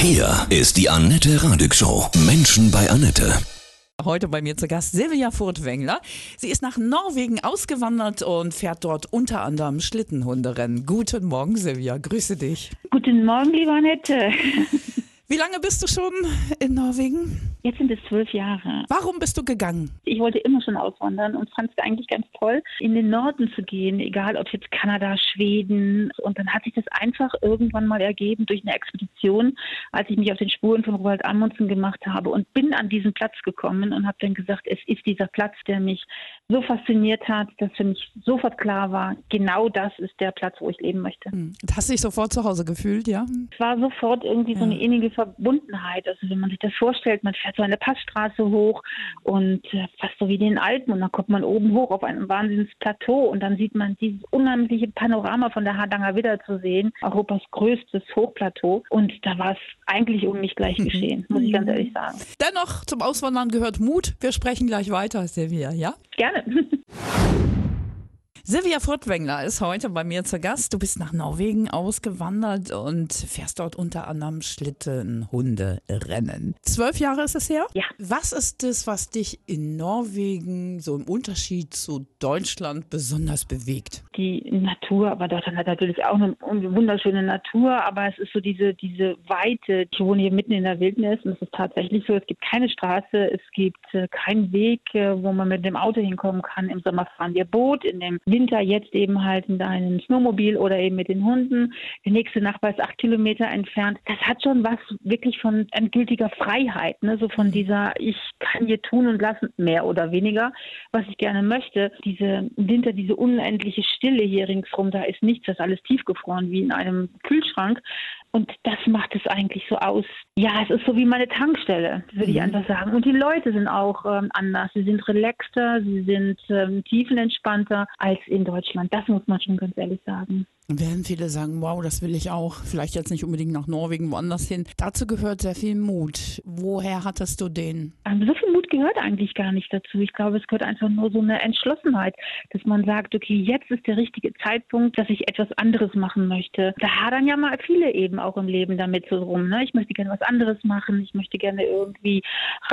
Hier ist die Annette Radig Show. Menschen bei Annette. Heute bei mir zu Gast Silvia Furtwängler. Sie ist nach Norwegen ausgewandert und fährt dort unter anderem Schlittenhunderennen. Guten Morgen, Silvia. Grüße dich. Guten Morgen, lieber Annette. Wie lange bist du schon in Norwegen? Jetzt sind es zwölf Jahre. Warum bist du gegangen? Ich wollte immer schon auswandern und fand es eigentlich ganz toll, in den Norden zu gehen, egal ob jetzt Kanada, Schweden. Und dann hat sich das einfach irgendwann mal ergeben durch eine Expedition, als ich mich auf den Spuren von Roald Amundsen gemacht habe und bin an diesen Platz gekommen und habe dann gesagt, es ist dieser Platz, der mich so fasziniert hat, dass für mich sofort klar war, genau das ist der Platz, wo ich leben möchte. Hm. Hast du dich sofort zu Hause gefühlt, ja? Es war sofort irgendwie so eine innige Verbundenheit. Also wenn man sich das vorstellt, man fährt so eine Passstraße hoch und äh, fast so wie den Alpen und dann kommt man oben hoch auf ein Wahnsinnsplateau und dann sieht man dieses unheimliche Panorama von der Hardanger Widder zu sehen, Europas größtes Hochplateau und da war es eigentlich um mich gleich geschehen, muss ich ganz ehrlich sagen. Dennoch, zum Auswandern gehört Mut. Wir sprechen gleich weiter, Silvia, ja? Gerne. Silvia Furtwängler ist heute bei mir zu Gast. Du bist nach Norwegen ausgewandert und fährst dort unter anderem Schlittenhunderennen. Zwölf Jahre ist es her? Ja. Was ist es, was dich in Norwegen so im Unterschied zu Deutschland besonders bewegt? Die Natur, aber Deutschland hat natürlich auch eine wunderschöne Natur, aber es ist so diese, diese Weite. Ich wohne hier mitten in der Wildnis und es ist tatsächlich so, es gibt keine Straße, es gibt äh, keinen Weg, äh, wo man mit dem Auto hinkommen kann. Im Sommer fahren wir Boot, in dem Winter jetzt eben halt in einem Snowmobil oder eben mit den Hunden. Der nächste Nachbar ist acht Kilometer entfernt. Das hat schon was wirklich von endgültiger Freiheit, ne? so von dieser, ich kann hier tun und lassen, mehr oder weniger, was ich gerne möchte. Diese Winter, diese unendliche Stille hier ringsrum, da ist nichts, das ist alles tiefgefroren wie in einem Kühlschrank. Und das macht es eigentlich so aus. Ja, es ist so wie meine Tankstelle, würde ich Mhm. einfach sagen. Und die Leute sind auch ähm, anders. Sie sind relaxter, sie sind ähm, tiefenentspannter als in Deutschland. Das muss man schon ganz ehrlich sagen. Werden viele sagen, wow, das will ich auch. Vielleicht jetzt nicht unbedingt nach Norwegen, woanders hin. Dazu gehört sehr viel Mut. Woher hattest du den? Ähm, So viel Mut gehört eigentlich gar nicht dazu. Ich glaube, es gehört einfach nur so eine Entschlossenheit, dass man sagt, okay, jetzt ist der richtige Zeitpunkt, dass ich etwas anderes machen möchte. Da hadern ja mal viele eben auch im Leben damit so rum. Ne? Ich möchte gerne was anderes machen, ich möchte gerne irgendwie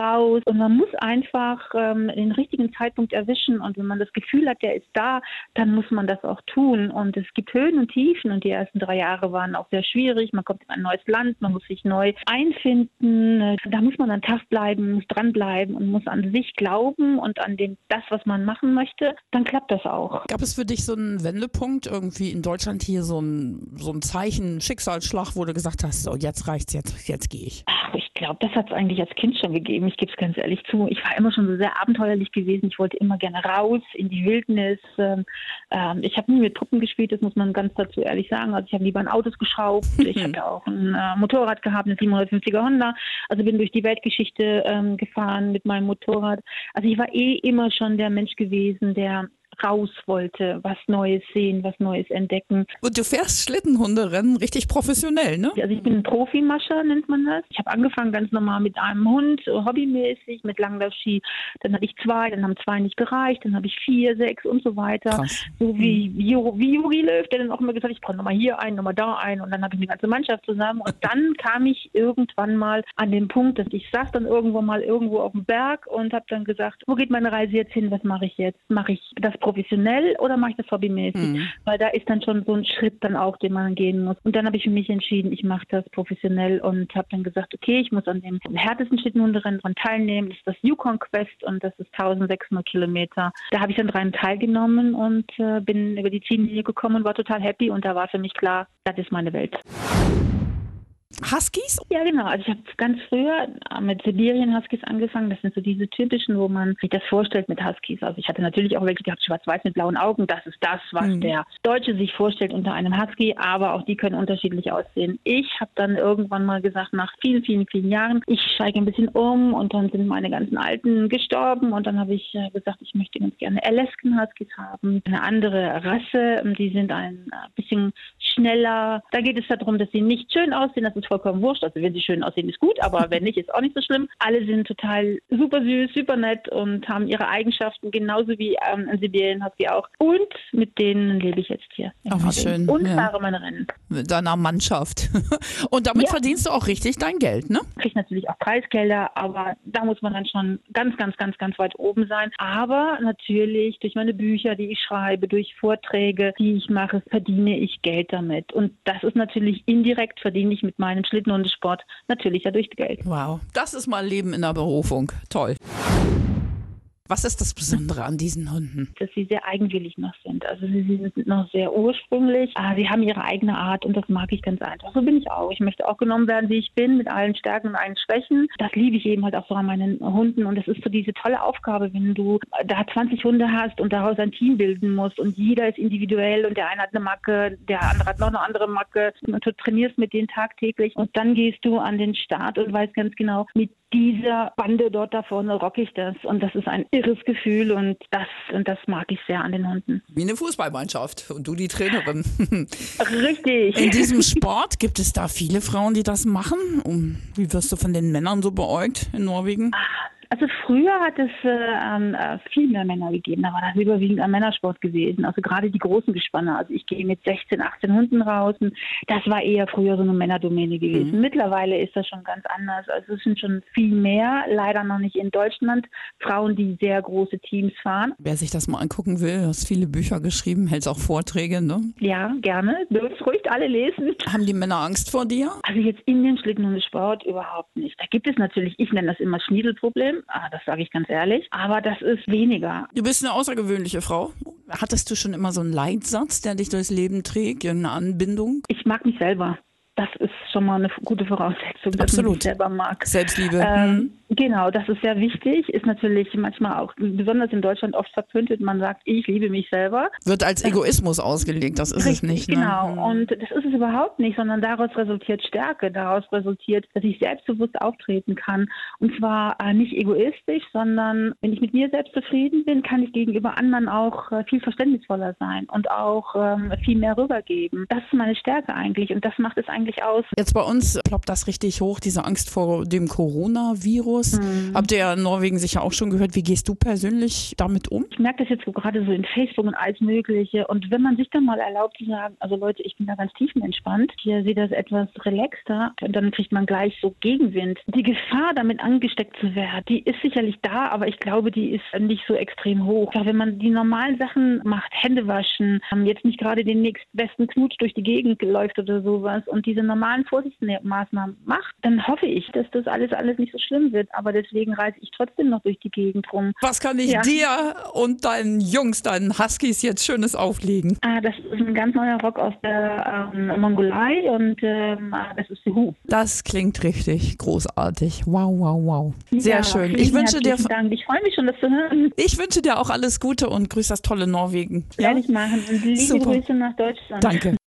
raus. Und man muss einfach ähm, den richtigen Zeitpunkt erwischen. Und wenn man das Gefühl hat, der ist da, dann muss man das auch tun. Und es gibt Höhen und Tiefen. Und die ersten drei Jahre waren auch sehr schwierig. Man kommt in ein neues Land, man muss sich neu einfinden. Da muss man an Tag bleiben, muss dranbleiben und muss an sich glauben und an dem, das, was man machen möchte. Dann klappt das auch. Gab es für dich so einen Wendepunkt, irgendwie in Deutschland hier so ein, so ein Zeichen, Schicksalsschlag, wo du gesagt hast, so jetzt reicht's, jetzt, jetzt gehe ich? Ach, ich glaube, das hat es eigentlich als Kind schon gegeben. Ich gebe es ganz ehrlich zu. Ich war immer schon so sehr abenteuerlich gewesen. Ich wollte immer gerne raus in die Wildnis. Ähm, ähm, ich habe nie mit Puppen gespielt, das muss man ganz dazu ehrlich sagen. Also ich habe lieber in Autos geschraubt. Ich habe ja auch ein äh, Motorrad gehabt, eine 750er Honda. Also bin durch die Weltgeschichte ähm, gefahren mit meinem Motorrad. Also ich war eh immer schon der Mensch gewesen, der raus wollte, was Neues sehen, was Neues entdecken. Und du fährst Schlittenhunderennen richtig professionell, ne? Also ich bin ein Profimascher, nennt man das. Ich habe angefangen ganz normal mit einem Hund, hobbymäßig, mit Langlaufski. Dann hatte ich zwei, dann haben zwei nicht gereicht, dann habe ich vier, sechs und so weiter. Krass. So wie, wie, Jo- wie Jogi Löw, der dann auch immer gesagt hat, ich brauche nochmal hier einen, nochmal da einen und dann habe ich eine ganze Mannschaft zusammen. Und dann kam ich irgendwann mal an den Punkt, dass ich saß dann irgendwo mal irgendwo auf dem Berg und habe dann gesagt, wo geht meine Reise jetzt hin, was mache ich jetzt? Mache ich das professionell oder mache ich das hobbymäßig? Mhm. Weil da ist dann schon so ein Schritt dann auch, den man gehen muss. Und dann habe ich für mich entschieden, ich mache das professionell und habe dann gesagt, okay, ich muss an dem härtesten Schlittenhunderennen dran teilnehmen. Das ist das Yukon Quest und das ist 1600 Kilometer. Da habe ich dann dran teilgenommen und äh, bin über die Ziellinie gekommen und war total happy. Und da war für mich klar, das ist meine Welt. Huskies? Ja, genau. Also ich habe ganz früher mit Sibirien Huskies angefangen. Das sind so diese typischen, wo man sich das vorstellt mit Huskies. Also ich hatte natürlich auch welche gehabt, schwarz-weiß mit blauen Augen. Das ist das, was Mhm. der Deutsche sich vorstellt unter einem Husky. Aber auch die können unterschiedlich aussehen. Ich habe dann irgendwann mal gesagt, nach vielen, vielen, vielen Jahren, ich steige ein bisschen um und dann sind meine ganzen Alten gestorben. Und dann habe ich äh, gesagt, ich möchte ganz gerne Alaskan Huskies haben. Eine andere Rasse. Die sind ein äh, bisschen schneller. Da geht es darum, dass sie nicht schön aussehen. Das ist vollkommen wurscht. Also wenn sie schön aussehen, ist gut, aber wenn nicht, ist auch nicht so schlimm. Alle sind total super süß, super nett und haben ihre Eigenschaften, genauso wie ähm, in Sibirien hat sie auch. Und mit denen lebe ich jetzt hier. Ach, wie schön. Und Ja. fahre meine Rennen. Mit deiner Mannschaft. Und damit Ja. verdienst du auch richtig dein Geld, ne? Kriege natürlich auch Preisgelder, aber da muss man dann schon ganz, ganz, ganz, ganz weit oben sein. Aber natürlich durch meine Bücher, die ich schreibe, durch Vorträge, die ich mache, verdiene ich Geld damit. Und das ist natürlich indirekt, verdiene ich mit meinem Schlittenhundesport natürlich dadurch Geld. Wow. Das ist mal Leben in der Berufung. Toll. Was ist das Besondere an diesen Hunden? dass sie sehr eigenwillig noch sind. Also sie sind noch sehr ursprünglich. Sie haben ihre eigene Art und das mag ich ganz einfach. So bin ich auch. Ich möchte auch genommen werden, wie ich bin, mit allen Stärken und allen Schwächen. Das liebe ich eben halt auch so an meinen Hunden und das ist so diese tolle Aufgabe, wenn du da 20 Hunde hast und daraus ein Team bilden musst und jeder ist individuell und der eine hat eine Macke, der andere hat noch eine andere Macke und du trainierst mit denen tagtäglich und dann gehst du an den Start und weißt ganz genau, mit dieser Bande dort da vorne rock ich das und das ist ein irres Gefühl und das und das mag ich sehr an den Hunden. Wie eine Fußballmannschaft. Und du die Trainerin. Richtig. In diesem Sport gibt es da viele Frauen, die das machen. Wie wirst du von den Männern so beäugt in Norwegen? Also früher hat es äh, ähm, äh, viel mehr Männer gegeben. Da war das überwiegend ein Männersport gewesen. Also gerade die großen Gespanne. Also ich gehe mit 16, 18 Hunden raus. Und das war eher früher so eine Männerdomäne gewesen. Mittlerweile ist das schon ganz anders. Also es sind schon viel mehr, leider noch nicht in Deutschland, Frauen, die sehr große Teams fahren. Wer sich das mal angucken will, du hast viele Bücher geschrieben, hältst auch Vorträge, ne? Ja, gerne. Dürft ruhig alle lesen. Haben die Männer Angst vor dir? Also jetzt in dem Schlittenhundesport überhaupt nicht. Da gibt es natürlich, ich nenne das immer Schniedelproblem, ah, das sage ich ganz ehrlich, aber das ist weniger. Du bist eine außergewöhnliche Frau. Hattest du schon immer so einen Leitsatz, der dich durchs Leben trägt, eine Anbindung? Ich mag mich selber. Das ist schon mal eine gute Voraussetzung, dass man Absolut. sich selber mag. Selbstliebe. Ähm, genau, das ist sehr wichtig. Ist natürlich manchmal auch, besonders in Deutschland, oft verpöntet. Man sagt, ich liebe mich selber. Wird als Egoismus ausgelegt, das ist es nicht. Ne? Genau. Und das ist es überhaupt nicht, sondern daraus resultiert Stärke. Daraus resultiert, dass ich selbstbewusst auftreten kann. Und zwar äh, nicht egoistisch, sondern wenn ich mit mir selbst zufrieden bin, kann ich gegenüber anderen auch äh, viel verständnisvoller sein und auch ähm, viel mehr rübergeben. Das ist meine Stärke eigentlich und das macht es eigentlich aus. Jetzt bei uns ploppt das richtig hoch, diese Angst vor dem Coronavirus. Mhm. Habt ihr ja in Norwegen sicher auch schon gehört. Wie gehst du persönlich damit um? Ich merke das jetzt so gerade so in Facebook und alles Mögliche. Und wenn man sich dann mal erlaubt zu sagen, also Leute, ich bin da ganz tiefenentspannt, hier sieht das etwas relaxter, und dann kriegt man gleich so Gegenwind. Die Gefahr, damit angesteckt zu werden, die ist sicherlich da, aber ich glaube, die ist nicht so extrem hoch. Ja, wenn man die normalen Sachen macht, Hände waschen, ähm, jetzt nicht gerade den nächstbesten Knutsch durch die Gegend läuft oder sowas und diese normalen Vorsichtsmaßnahmen macht, dann hoffe ich, dass das alles alles nicht so schlimm wird. Aber deswegen reise ich trotzdem noch durch die Gegend rum. Was kann ich Ja. dir und deinen Jungs, deinen Huskies jetzt Schönes auflegen? Ah, das ist ein ganz neuer Rock aus der ähm, Mongolei und ähm, das ist Suhu. Das klingt richtig großartig. Wow, wow, wow. Sehr Ja, schön. Ich wünsche dir, Dank. Ich freue mich schon, das zu hören. ich wünsche dir auch alles Gute und grüß das tolle Norwegen. Werde ich machen. Und liebe Super. Grüße nach Deutschland. Danke.